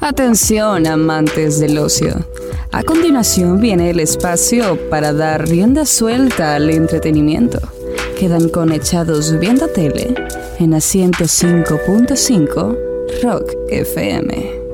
Atención, amantes del ocio. A continuación viene el espacio para dar rienda suelta al entretenimiento. Quedan conectados viendo tele en a 105.5 Rock FM.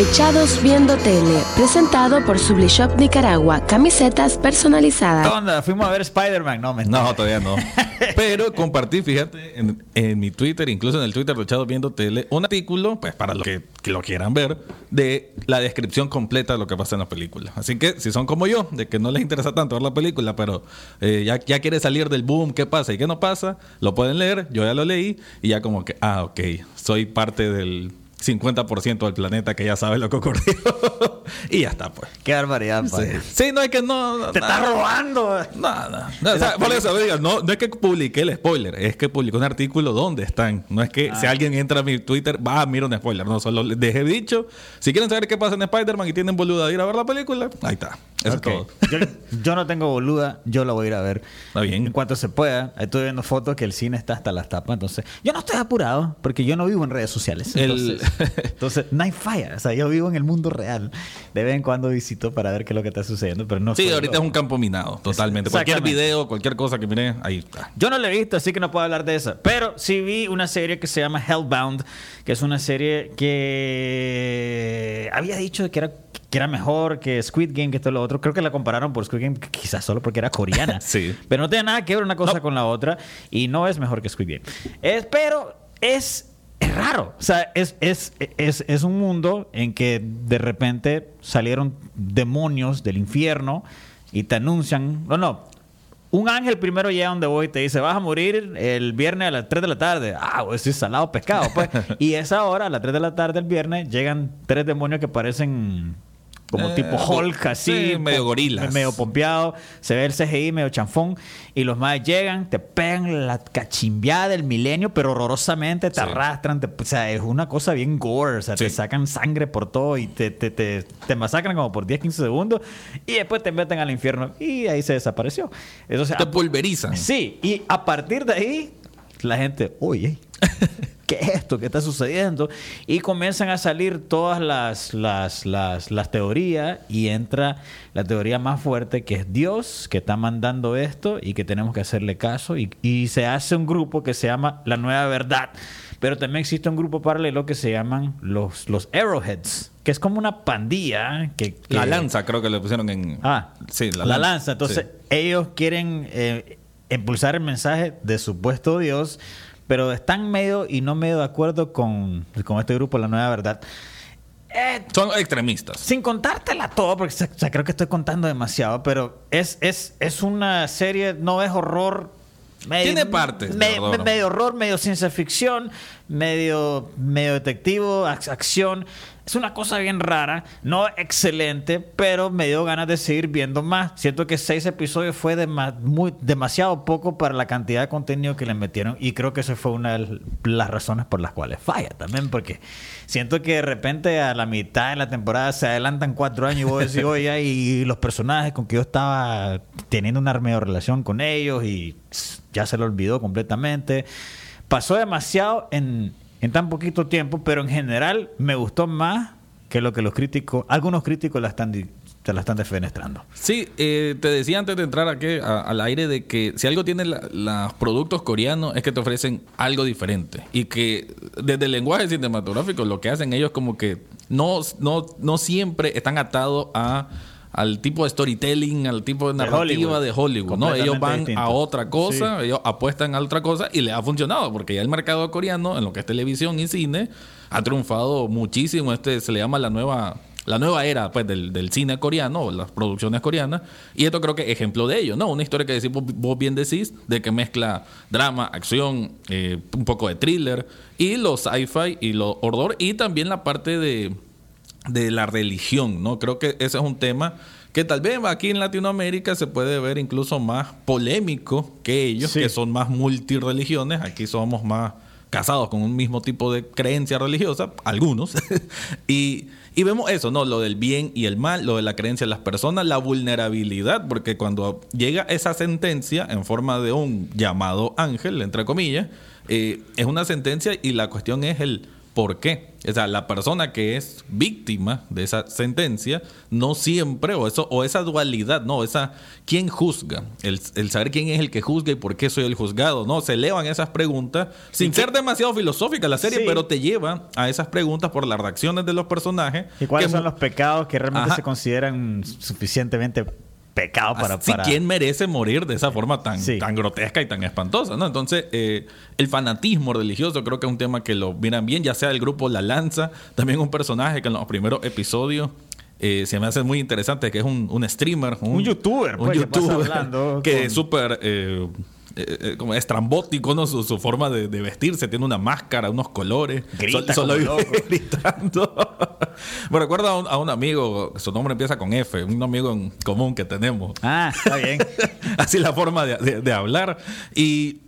Echados Viendo Tele, presentado por Sublishop Nicaragua, camisetas personalizadas. ¿Qué onda? Fuimos a ver Spider-Man. No, mentira. No, todavía no. Pero compartí, fíjate, en, en mi Twitter, incluso en el Twitter de Echados Viendo Tele, un artículo, pues para los que, que lo quieran ver, de la descripción completa de lo que pasa en la película. Así que si son como yo, de que no les interesa tanto ver la película, pero eh, ya, ya quiere salir del boom, qué pasa y qué no pasa, lo pueden leer, yo ya lo leí y ya como que, ah, ok, soy parte del 50% del planeta que ya sabe lo que ocurrió. y ya está, pues. Qué barbaridad, Sí. Sí, no es que no. Te estás robando. Nada. No, o sea, por eso digo, no, no es que publiqué el spoiler, es que publiqué un artículo donde están. No es que si alguien entra a mi Twitter, va, mira un spoiler. No, solo les dejé dicho. Si quieren saber qué pasa en Spider-Man y tienen boluda de ir a ver la película, ahí está. Eso es todo. Yo, yo no tengo boluda, yo la voy a ir a ver. Está bien. En cuanto se pueda. Estoy viendo fotos que el cine está hasta las tapas. Entonces, yo no estoy apurado porque yo no vivo en redes sociales. El- Entonces, entonces, hay falla. O sea, yo vivo en el mundo real. De vez en cuando visito para ver qué es lo que está sucediendo, pero no Sí, ahorita es un campo minado, totalmente. Cualquier video, cualquier cosa que mire, ahí está. Yo no la he visto, así que no puedo hablar de esa. Pero sí vi una serie que se llama Hellbound, que es una serie que había dicho que era, que era mejor que Squid Game, que esto y lo otro. Creo que la compararon por Squid Game, quizás solo porque era coreana. Sí. Pero no tiene nada que ver una cosa No. con la otra y no es mejor que Squid Game. Es, pero es, es raro. O sea, es, es, es, es un mundo en que de repente salieron demonios del infierno y te anuncian. No, no. Un ángel primero llega donde voy y te dice, vas a morir el viernes a las 3 de la tarde. Ah, pues sí, salado pescado, pues. y esa hora, a las 3 de la tarde el viernes, llegan tres demonios que parecen como Eh, tipo Hulk, así. sí, medio gorilas. Medio pompeado. Se ve el CGI medio chanfón. Y los más llegan, te pegan la cachimbeada del milenio, pero horrorosamente te Sí. arrastran. te- o sea, es una cosa bien gore. O sea, te sacan sangre por todo y te, te, te, te masacran como por 10, 15 segundos. Y después te meten al infierno. Y ahí se desapareció. Entonces, Te pulverizan. Sí, y a partir de ahí, la gente, oye, ¿qué es esto? ¿Qué está sucediendo? Y comienzan a salir todas las, las, las, las teorías y entra la teoría más fuerte que es Dios que está mandando esto y que tenemos que hacerle caso y, y se hace un grupo que se llama La Nueva Verdad. Pero también existe un grupo paralelo que se llaman los, los Arrowheads, que es como una pandilla que... que- La lanza, creo que le pusieron en. Ah, sí, la, lanza. Entonces, Sí. ellos quieren eh, impulsar el mensaje de supuesto Dios, pero están medio y no medio de acuerdo con, con este grupo, La Nueva Verdad. Eh, Son extremistas. sin contártela todo, porque o sea, creo que estoy contando demasiado, pero es, es, es una serie, no es horror. medio- Tiene partes me- medio horror, medio ciencia ficción, medio, medio detectivo, ac- acción. Es una cosa bien rara, no excelente, pero me dio ganas de seguir viendo más. Siento que seis episodios fue dema- muy, demasiado poco para la cantidad de contenido que le metieron y creo que esa fue una de las razones por las cuales falla también, porque siento que de repente a la mitad de la temporada se adelantan cuatro años y vos decís, oye, y los personajes con que yo estaba teniendo una medio relación con ellos y ya se lo olvidó completamente. Pasó demasiado en, en tan poquito tiempo, pero en general me gustó más que lo que los críticos, algunos críticos la están, te la están defenestrando. Sí, eh, te decía antes de entrar aquí a- al aire de que si algo tienen los productos coreanos es que te ofrecen algo diferente y que desde el lenguaje cinematográfico lo que hacen ellos como que no, no, no siempre están atados a al tipo de storytelling, al tipo de De narrativa Hollywood. de Hollywood, ¿no? Ellos van distinto. a otra cosa, ellos apuestan a otra cosa y les ha funcionado porque ya el mercado coreano en lo que es televisión y cine ha triunfado muchísimo. Este se le llama la nueva la nueva era pues del, del cine coreano o las producciones coreanas y esto creo que es ejemplo de ello no una historia que decís, vos, bien decís de que mezcla drama acción eh, un poco de thriller y los sci-fi y lo horror y también la parte de de la religión, ¿no? Creo que ese es un tema que tal vez aquí en Latinoamérica se puede ver incluso más polémico que ellos, Sí. que son más multireligiones. Aquí somos más casados con un mismo tipo de creencia religiosa, algunos. y, y vemos eso, ¿no? Lo del bien y el mal, lo de la creencia de las personas, la vulnerabilidad, porque cuando llega esa sentencia en forma de un llamado ángel, entre comillas, eh, es una sentencia y la cuestión es el por qué. O sea, la persona que es víctima de esa sentencia no siempre, o eso, o esa dualidad, no, esa quién juzga, el, el saber quién es el que juzga y por qué soy el juzgado, no, se elevan esas preguntas sin ser demasiado filosófica la serie, Sí. pero te lleva a esas preguntas por las reacciones de los personajes. ¿Y cuáles que son los pecados que realmente Ajá. se consideran suficientemente pecados para... Así, para... ¿quién merece morir de esa forma tan, Sí. tan grotesca y tan espantosa? ¿no? Entonces, eh, el fanatismo religioso creo que es un tema que lo miran bien, ya sea el grupo La Lanza, también un personaje que en los primeros episodios eh, se me hace muy interesante, que es un, un streamer. Un youtuber, un pues, que pasa youtuber hablando que con- es súper... eh, eh, eh, como estrambótico, ¿no? Su, su forma de, de vestirse, tiene una máscara, unos colores. Grita Sol- como loco. gritando. Me recuerdo a un, a un amigo, su nombre empieza con F, un amigo en común que tenemos. Ah, está bien. Así la forma de, de- de hablar. Y,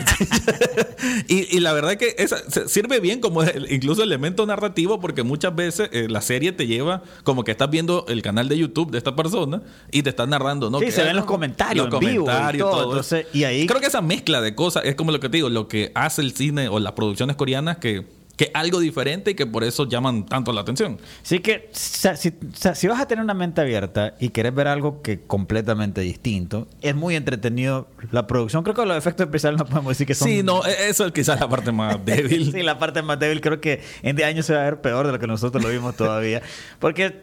y, y la verdad que esa, sirve bien como incluso elemento narrativo porque muchas veces eh, la serie te lleva como que estás viendo el canal de YouTube de esta persona y te están narrando, ¿no? Sí, Que, se ven los comentarios en vivo y todo, todo entonces, eso. y ahí- Creo que esa mezcla de cosas es como lo que te digo, lo que hace el cine o las producciones coreanas que que algo diferente y que por eso llaman tanto la atención. Sí que si, vas a tener una mente abierta y quieres ver algo que completamente distinto, es muy entretenido la producción. Creo que los efectos especiales no podemos decir que son... Sí, no, e- eso es quizás la parte más débil. sí, la parte más débil creo que en 10 años se va a ver peor de lo que nosotros lo vimos todavía. Porque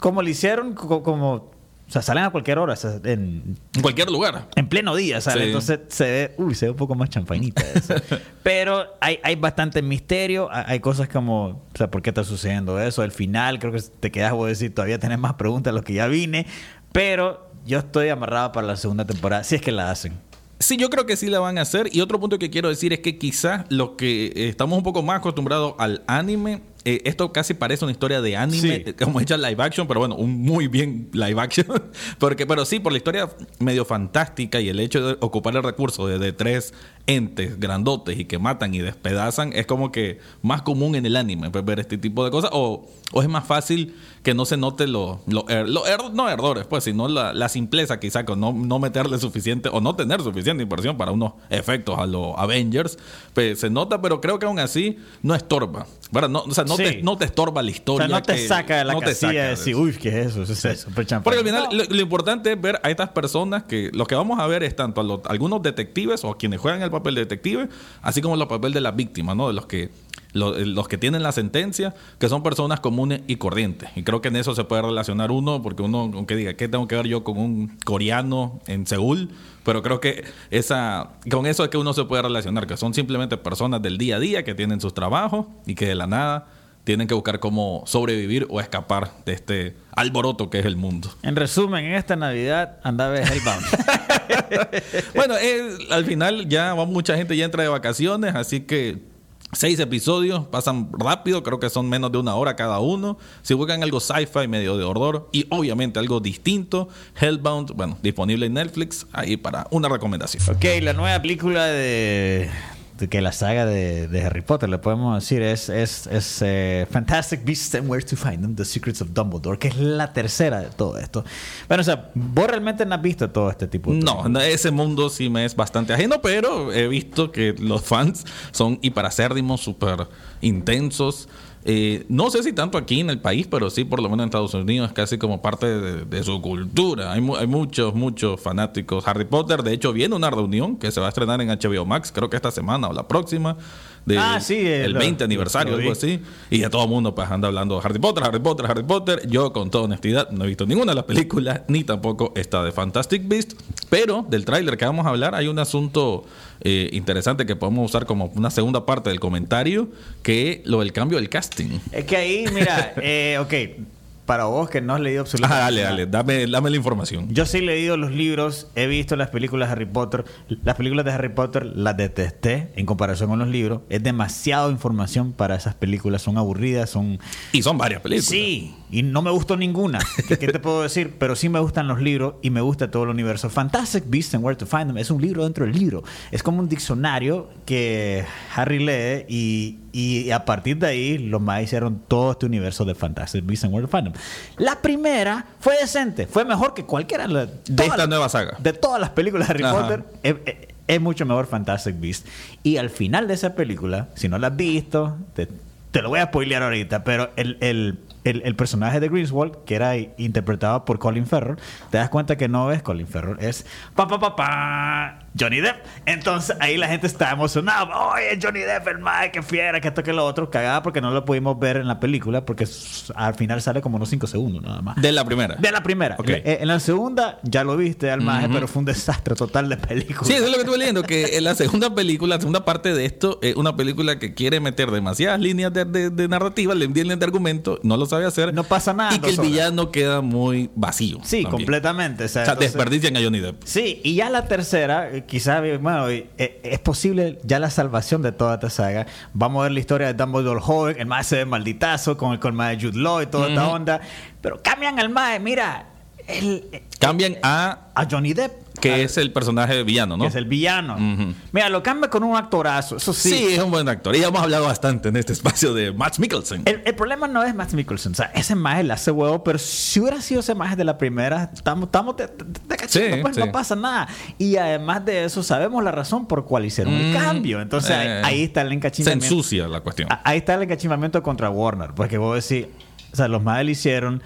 como lo hicieron, co- como... O sea, salen a cualquier hora, o sea, en, En cualquier lugar. en pleno día, ¿sale? Sí. Entonces se ve, uy, se ve un poco más champainita eso. Pero hay, hay bastante misterio, hay, cosas como, o sea, ¿por qué está sucediendo eso? El final, creo que te quedas, voy a decir, todavía tenés más preguntas de lo que ya vine, pero yo estoy amarrado para la segunda temporada, si es que la hacen. Sí, yo creo que sí la van a hacer. Y otro punto que quiero decir es que quizás los que estamos un poco más acostumbrados al anime, eh, esto casi parece una historia de anime, Sí. como hecha live action, pero bueno, un muy bien live action. Porque, pero sí, por la historia medio fantástica y el hecho de ocupar el recurso de, de tres entes grandotes y que matan y despedazan, es como que más común en el anime pues, ver este tipo de cosas. O, o es más fácil que no se note lo, lo, er- lo er- no errores, pues, sino la, la simpleza quizá con no, no meterle suficiente o no tener suficiente inversión para unos efectos a los Avengers. Pues se nota, pero creo que aún así no estorba. ¿verdad? No, o sea, no, Sí. te, no te estorba la O historia. sea, no te que- saca de la no te casilla saca de de decir, eso. uy, ¿qué es eso? Eso es súper champán. Porque al final lo, lo importante es ver a estas personas que lo que vamos a ver es tanto a los- algunos detectives o quienes juegan el papel de detective, así como el papel de las víctimas, ¿no? De los que lo- los que tienen la sentencia, que son personas comunes y corrientes. Y creo que en eso se puede relacionar uno, porque uno, aunque diga, ¿qué tengo que ver yo con un coreano en Seúl? Pero creo que esa, con eso es que uno se puede relacionar, que son simplemente personas del día a día que tienen sus trabajos y que de la nada tienen que buscar cómo sobrevivir o escapar de este alboroto que es el mundo. En resumen, en esta Navidad anda a ver Hellbound. Bueno, eh, al final ya mucha gente ya entra de vacaciones, así que seis episodios pasan rápido, creo que son menos de una hora cada uno. Si buscan algo sci-fi medio de horror y obviamente algo distinto, Hellbound, bueno, disponible en Netflix, ahí para una recomendación. Ok, la nueva película de que la saga de, de Harry Potter, le podemos decir, es, es, es eh, Fantastic Beasts and Where to Find Them, The Secrets of Dumbledore, que es la tercera de todo esto. Bueno, o sea, vos realmente no has visto todo este tipo de No, no, ese mundo sí me es bastante ajeno, pero he visto que los fans son hiperacérdimos, súper intensos. Eh, no sé si tanto aquí en el país, pero sí por lo menos en Estados Unidos casi como parte de, de su cultura. Hay, mu- hay muchos, muchos fanáticos. Harry Potter, de hecho, viene una reunión que se va a estrenar en HBO Max, creo que esta semana o la próxima. De Ah, sí, eh, el lo- 20 aniversario, lo vi. algo así. Y ya todo el mundo pues anda hablando de Harry Potter, Harry Potter, Harry Potter. Yo, con toda honestidad, no he visto ninguna de las películas, ni tampoco esta de Fantastic Beast. Pero del tráiler que vamos a hablar, hay un asunto eh, interesante que podemos usar como una segunda parte del comentario, que lo del cambio del casting. Es que ahí, mira, eh, ok, para vos que no has leído Ah, absolutamente dale, nada. dale, dame, dame la información. Yo sí he leído los libros, he visto las películas de Harry Potter. Las películas de Harry Potter las detesté en comparación con los libros. Es demasiada información para esas películas, son aburridas, son... Y son varias películas. Sí, y no me gustó ninguna. ¿Qué, qué te puedo decir? Pero sí me gustan los libros y me gusta todo el universo. Fantastic Beasts and Where to Find Them es un libro dentro del libro. Es como un diccionario que Harry lee y, y a partir de ahí los más hicieron todo este universo de Fantastic Beasts and Where to Find Them. La primera fue decente, fue mejor que cualquiera de, De esta nueva saga. de todas las películas de Harry Ajá. Potter. Es, mucho mejor Fantastic Beasts. Y al final de esa película, si no la has visto, te, te lo voy a spoilear ahorita, pero el, el, el, el personaje de Greenswald, que era interpretado por Colin Farrell, te das cuenta que no es Colin Farrell, es pa pa pa pa Johnny Depp. Entonces ahí la gente está emocionada. Oye, Johnny Depp, el mae, que fiera, que esto que lo otro. Cagada porque no lo pudimos ver en la película porque al final sale como unos 5 segundos nada más. De la primera. De la primera. Ok. Eh, En la segunda ya lo viste al maje, pero fue un desastre total de película. Sí, eso es lo que estuve leyendo, que en la segunda película, la segunda parte de esto, es una película que quiere meter demasiadas líneas de, de- de narrativa, le líneas de argumento, no lo sabe hacer. No pasa nada Y que el horas. villano queda muy vacío. Sí, también. completamente. O sea, O sea, entonces- desperdician a Johnny Depp. Sí, y ya la tercera, eh, quizás, eh, bueno, eh, eh, es posible ya la salvación de toda esta saga. Vamos a ver la historia de Dumbledore joven, el mae se ve malditazo con el con el mae de Jude Law y toda esta onda. Pero cambian al mae, mira, el, eh, Cambian a a Johnny Depp, que es el personaje villano, ¿no? que es el villano. Mira, lo cambia con un actorazo, eso sí. Sí. es un buen actor. Y ya hemos hablado bastante en este espacio de Max Mikkelsen. El, el problema no es Matt Mikkelsen, o sea, ese maje le hace huevo, pero si hubiera sido ese maje de la primera, estamos estamos de, de- de cachito, Sí, pues sí. no pasa nada. Y además de eso, sabemos la razón por cual hicieron el Mm, cambio. Entonces ahí- eh, ahí está el Se encachimamiento. ensucia la cuestión. Ahí está el encachimamiento contra Warner, porque vos decís, o sea, los majes lo hicieron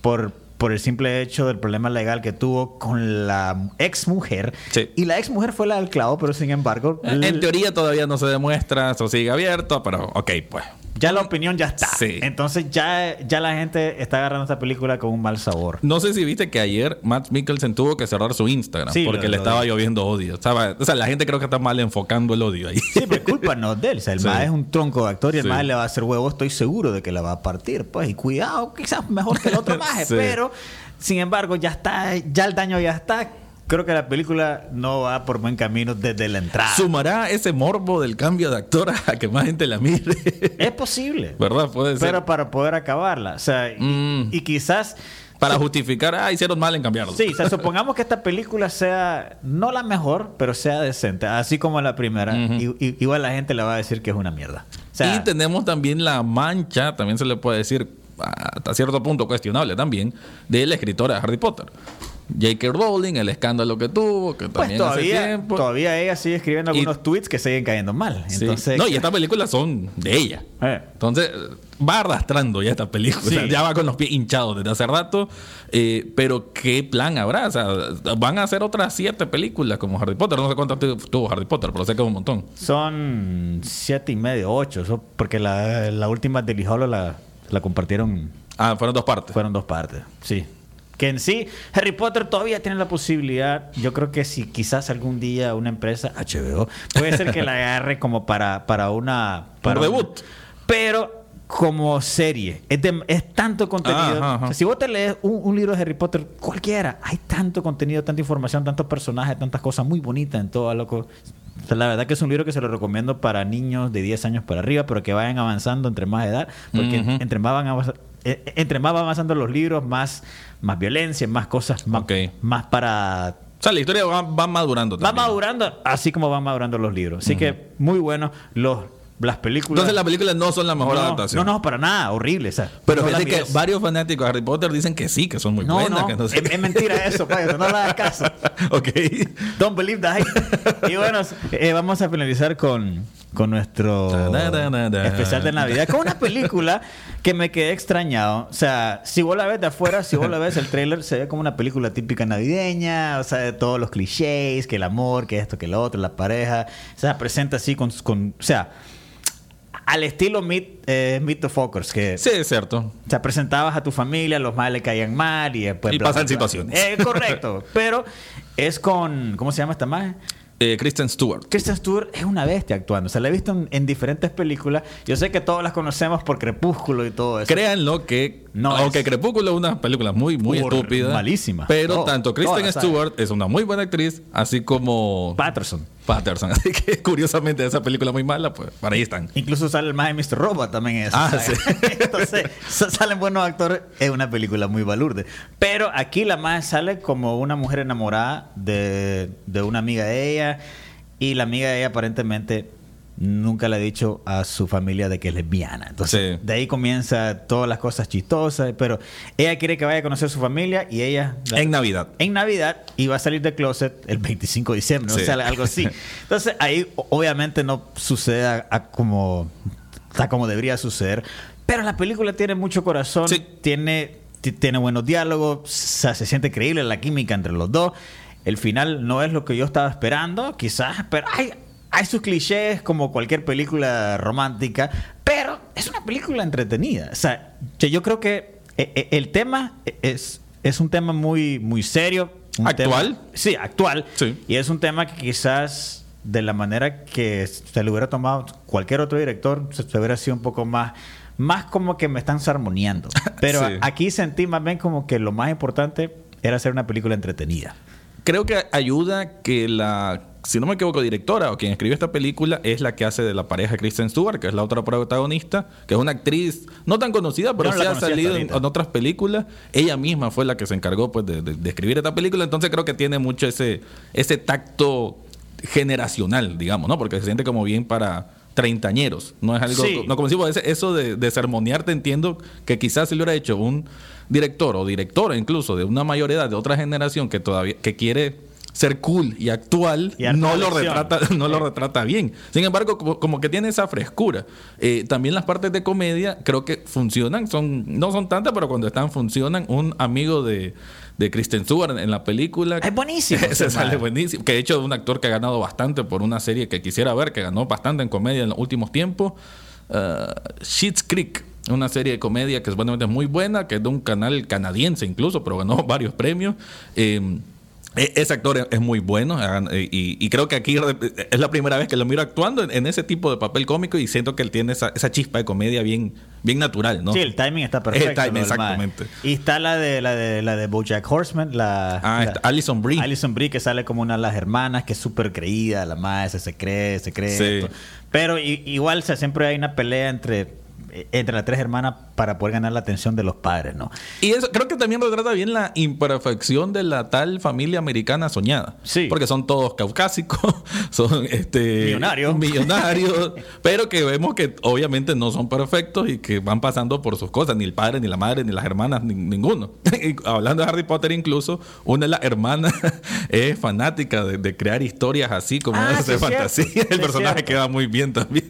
por, por el simple hecho del problema legal que tuvo con la ex mujer. Sí. Y la ex mujer fue la del clavo, pero sin embargo, En l- teoría todavía no se demuestra, eso sigue abierto, pero ok, pues. ya la opinión ya está. Sí. Entonces ya, ya la gente está agarrando esta película con un mal sabor. No sé si viste que ayer Matt Mikkelsen tuvo que cerrar su Instagram Sí, porque lo- le lo estaba vi. lloviendo odio. Estaba- o sea, la gente creo que está mal enfocando el odio ahí. Sí, pero culpa no es de él. O sea, el Sí. mae es un tronco de actor y el mae le va a hacer huevo. Estoy seguro de que la va a partir. Pues, y cuidado, quizás mejor que el otro maje. Sí. Pero, sin embargo, ya está, ya el daño ya está. Creo que la película no va por buen camino desde la entrada. ¿Sumará ese morbo del cambio de actor a que más gente la mire? Es posible. ¿Verdad? Puede ser. Pero para poder acabarla. O sea, y, Mm. y quizás. Para justificar, ah, hicieron mal en cambiarlo. Sí, o sea, supongamos que esta película sea no la mejor, pero sea decente, así como la primera. Ujú. y, y- igual la gente le va a decir que es una mierda. O sea, y tenemos también la mancha, también se le puede decir hasta cierto punto cuestionable también, de la escritora de Harry Potter. J.K. Rowling, el escándalo que tuvo, que pues también hace todavía, tiempo. todavía ella sigue escribiendo Y- algunos tweets que siguen cayendo mal. Sí. Entonces, no, y estas películas son de ella. Eh. Entonces, va arrastrando ya esta película. O sea, Sí. ya va con los pies hinchados desde hace rato. Eh, pero, ¿qué plan habrá? O sea, van a hacer otras siete películas como Harry Potter. No sé cuántas tu- tuvo Harry Potter, pero sé que es un montón. son siete y medio, ocho, eso porque la, la última de Hollow la, la compartieron, Ah, fueron dos partes. fueron dos partes, sí. Que en sí, Harry Potter todavía tiene la posibilidad, yo creo que si quizás algún día una empresa, HBO, puede ser que la agarre como para, para una... Para una- debut. pero como serie, es, de- es tanto contenido. Ajá, ajá. O sea, si vos te lees un, un libro de Harry Potter, cualquiera, hay tanto contenido, tanta información, tantos personajes, tantas cosas muy bonitas en todo, loco. O sea, la verdad que es un libro que se lo recomiendo para niños de 10 años para arriba, pero que vayan avanzando entre más edad, porque entre más van avanza- eh, eh, entre más van avanzando los libros, más, más violencia, más cosas, más, más para O sea, la historia va, va madurando Va también. madurando, así como van madurando los libros. Así que muy bueno los las películas. Entonces, las películas no son la mejor no, adaptación. No, no, para nada, horrible. o sea, Pero no fíjate que varios fanáticos de Harry Potter dicen que sí, que son muy No, buenas. que es, mentira eso, payo, no le hagas caso. ok. Don't believe that. Y bueno, eh, vamos a finalizar con, con nuestro Ta-da-da-da-da. especial de Navidad. Con una película que me quedé extrañado. O sea, si vos la ves de afuera, si vos la ves, el trailer se ve como una película típica navideña. O sea, de todos los clichés, que el amor, que esto, que lo otro, la pareja. O sea, presenta así con... con o sea, al estilo Meet, eh, Meet the Fockers, que Sí, es cierto. o sea, presentabas a tu familia, los males le caían mal y después... Y pasan situaciones. Eh, correcto. pero es con... ¿Cómo se llama esta magia? Eh, Kristen Stewart. Kristen Stewart es una bestia actuando. O sea, la he visto en, en diferentes películas. Yo sé que todos las conocemos por Crepúsculo y todo eso. Créanlo que, No aunque es- Crepúsculo es una película muy, muy Por- estúpida. malísima. Pero tanto Kristen. Stewart es una muy buena actriz, así como Patterson. Patterson. Así que curiosamente esa película muy mala, pues para ahí están. Incluso sale el más de Mr. Robot también en esa Ah, saga. Entonces, sa- salen buenos actores. Es una película muy balurde. Pero aquí la más sale como una mujer enamorada de, de una amiga de ella. Y la amiga de ella aparentemente nunca le ha dicho a su familia de que es lesbiana. Entonces, Sí. de ahí comienza todas las cosas chistosas. Pero ella quiere que vaya a conocer a su familia y ella... En Navidad. en Navidad y va a salir de closet el 25 de diciembre, Sí. o sea, algo así. Entonces ahí obviamente no sucede a, a como está como debería suceder. Pero la película tiene mucho corazón, Sí. tiene, ti- tiene buenos diálogos, o sea, se siente creíble la química entre los dos. El final no es lo que yo estaba esperando, quizás, pero hay sus clichés como cualquier película romántica, pero es una película entretenida. O sea, yo creo que eh, eh, el tema es, es un tema muy, muy serio. ¿Actual? tema- sí, actual. Sí. Y es un tema que quizás de la manera que se lo hubiera tomado cualquier otro director, se, se hubiera sido un poco más, más como que me están sarmoneando. Pero Sí. aquí sentí más bien como que lo más importante era hacer una película entretenida. Creo que ayuda que la, si no me equivoco, directora o quien escribió esta película es la que hace de la pareja Kristen Stewart, que es la otra protagonista, que es una actriz no tan conocida, pero no sí ha salido en, otras películas. Ella misma fue la que se encargó pues, de, de- de escribir esta película, entonces creo que tiene mucho ese, ese tacto generacional, digamos, ¿no? Porque se siente como bien para treintañeros. No es algo, Sí. no como decimos, eso de, de sermonearte entiendo que quizás si lo hubiera hecho un director o directora incluso de una mayor edad, de otra generación que todavía que quiere ser cool y actual, Y no lo retrata, no lo retrata bien. Sin embargo, como, como que tiene esa frescura. Eh, también las partes de comedia creo que funcionan, son, no son tantas, pero cuando están funcionan. Un amigo de, de Kristen Stewart en, la película. Es buenísimo ese sale buenísimo. Que de hecho es un actor que ha ganado bastante por una serie que quisiera ver, que ganó bastante en comedia en los últimos tiempos. Uh, Schitt's Creek. Una serie de comedia que es buenamente muy buena, que es de un canal canadiense incluso, pero ganó varios premios. Eh, ese actor es- muy bueno eh, y, y creo que aquí es la primera vez que lo miro actuando en, en ese tipo de papel cómico y siento que él tiene esa, esa chispa de comedia bien, bien natural, ¿no? Sí, el timing está perfecto. El timing, exactamente. Y está la de la de la de BoJack Horseman, la, Ah, la- está Alison Brie. Alison Brie que sale como una de las hermanas que es súper creída, la madre se, cree, se cree. Sí. Pero igual o sea, siempre hay una pelea entre entre las tres hermanas para poder ganar la atención de los padres, ¿no? Y eso creo que también retrata bien la imperfección de la tal familia americana soñada. Sí. Porque son todos caucásicos, son este Millonarios. millonarios, pero que vemos que obviamente no son perfectos y que van pasando por sus cosas, ni el padre, ni la madre, ni las hermanas, ni- ninguno. Y hablando de Harry Potter incluso, una de las hermanas es fanática de, de crear historias así como Ah, sí de cierto, fantasía. sí El personaje cierto. queda muy bien también.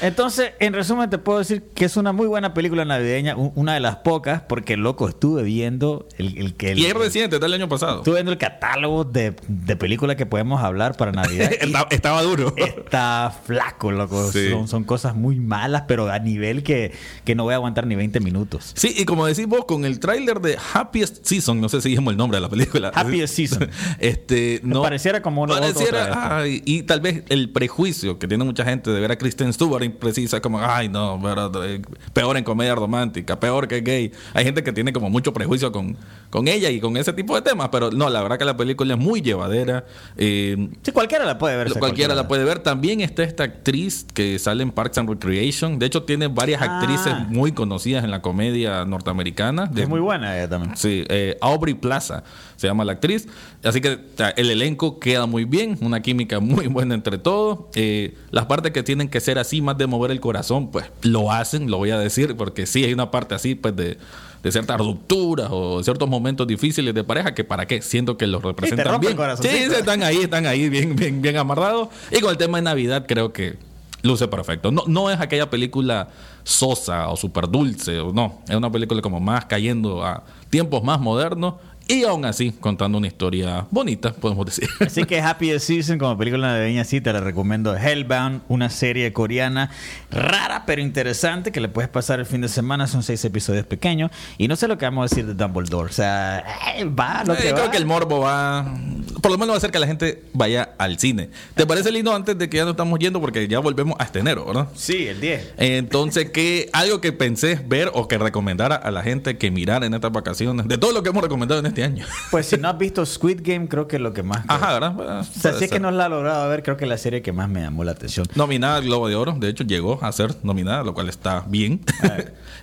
Entonces, en resumen, te puedo decir que es una muy buena película navideña, una de las pocas, porque loco, estuve viendo el, el que el- y es reciente, del año pasado. estuve viendo el catálogo de, de películas que podemos hablar para Navidad. y Está- estaba duro. está flaco, loco. Sí. Son, son cosas muy malas, pero a nivel que, que no voy a aguantar ni 20 minutos. Sí, y como decís vos, con el tráiler de Happiest Season, no sé si dijimos el nombre de la película. Happiest Season. Este, no. Pareciera como uno- Pareciera, otra ay, y tal vez el prejuicio que tiene mucha gente de ver a Kristen Stewart imprecisa, como, ay, no, pero, eh, peor en comedia romántica, peor que gay. Hay gente que tiene como mucho prejuicio con, con ella y con ese tipo de temas, pero no, la verdad que la película es muy llevadera. Eh, Sí, cualquiera la puede ver. cualquiera la puede ver. También está esta actriz que sale en Parks and Recreation. De hecho, tiene varias Ah. actrices muy conocidas en la comedia norteamericana. De- Es muy buena ella también. Sí, eh, Aubrey Plaza se llama la actriz. Así que el elenco queda muy bien, una química muy buena entre todos. Eh, las partes que tienen que ser así, más de mover el corazón, pues lo hacen, lo voy a decir, porque sí hay una parte así, pues de, de ciertas rupturas o de ciertos momentos difíciles de pareja que para qué, siento que los representan bien. Sí, están ahí, están ahí bien, bien, bien amarrados. Y con el tema de Navidad creo que luce perfecto. No, no es aquella película sosa o súper dulce, o no. Es una película como más cayendo a tiempos más modernos y aún así contando una historia bonita, podemos decir. Así que Happy Season como película navideña sí te la recomiendo. Hellbound, una serie coreana rara pero interesante que le puedes pasar el fin de semana. Son seis episodios pequeños. Y no sé lo que vamos a decir de Dumbledore. O sea, eh, va lo que Eh, va. creo que el morbo va. Por lo menos va a hacer que la gente vaya al cine. ¿Te parece lindo antes de que ya no estamos yendo? Porque ya volvemos hasta enero, ¿verdad? Sí, el 10. Entonces, ¿qué, algo que pensé ver o que recomendara a la gente que mirara en estas vacaciones, de todo lo que hemos recomendado en este año. Pues si no has visto Squid Game, creo que es lo que más... Ajá, ¿verdad? Bueno, O sea, puede si es que no la ha logrado ver, creo que es la serie que más me llamó la atención. Nominada al Globo de Oro, de hecho llegó a ser nominada, lo cual está bien.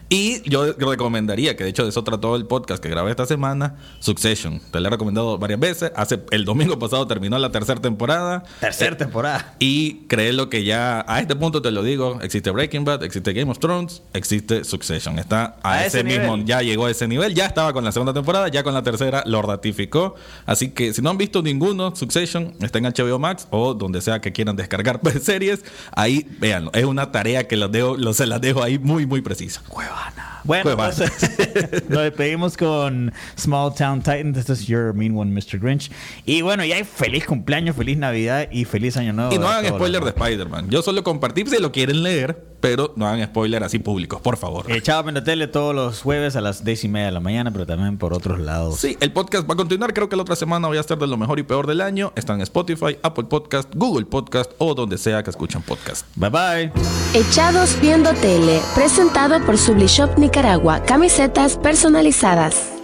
Y yo recomendaría, que de hecho de eso trató el podcast que grabé esta semana, Succession. Te lo he recomendado varias veces. Hace el domingo pasado terminó la tercera temporada. Tercera temporada. Y créelo que ya a este punto te lo digo, existe Breaking Bad, existe Game of Thrones, existe Succession. Está a, A ese, ese mismo, ya llegó a ese nivel, ya estaba con la segunda temporada, ya con la tercera lo ratificó. Así que si no han visto ninguno, Succession está en HBO Max o donde sea que quieran descargar series, ahí véanlo. Es una tarea que los dejo, los, se las dejo ahí muy, muy precisa. Bueno, entonces nos despedimos con Small Town Titans. Este es Your Mean One, Mr. Grinch. Y bueno, ya hay feliz cumpleaños, feliz Navidad y feliz Año Nuevo. Y no hagan spoiler de Spider-Man. Yo solo compartí si lo quieren leer, pero no hagan spoiler así públicos, por favor. Eh, Chavo Viendo Tele todos los jueves a las 10 y media de la mañana, pero también por otros lados. Sí, el podcast va a continuar. Creo que la otra semana voy a estar de lo mejor y peor del año. Está en Spotify, Apple Podcast, Google Podcast o donde sea que escuchen podcast. Bye bye. Echados Viendo Tele, presentado por Sublishop Nicaragua, camisetas personalizadas.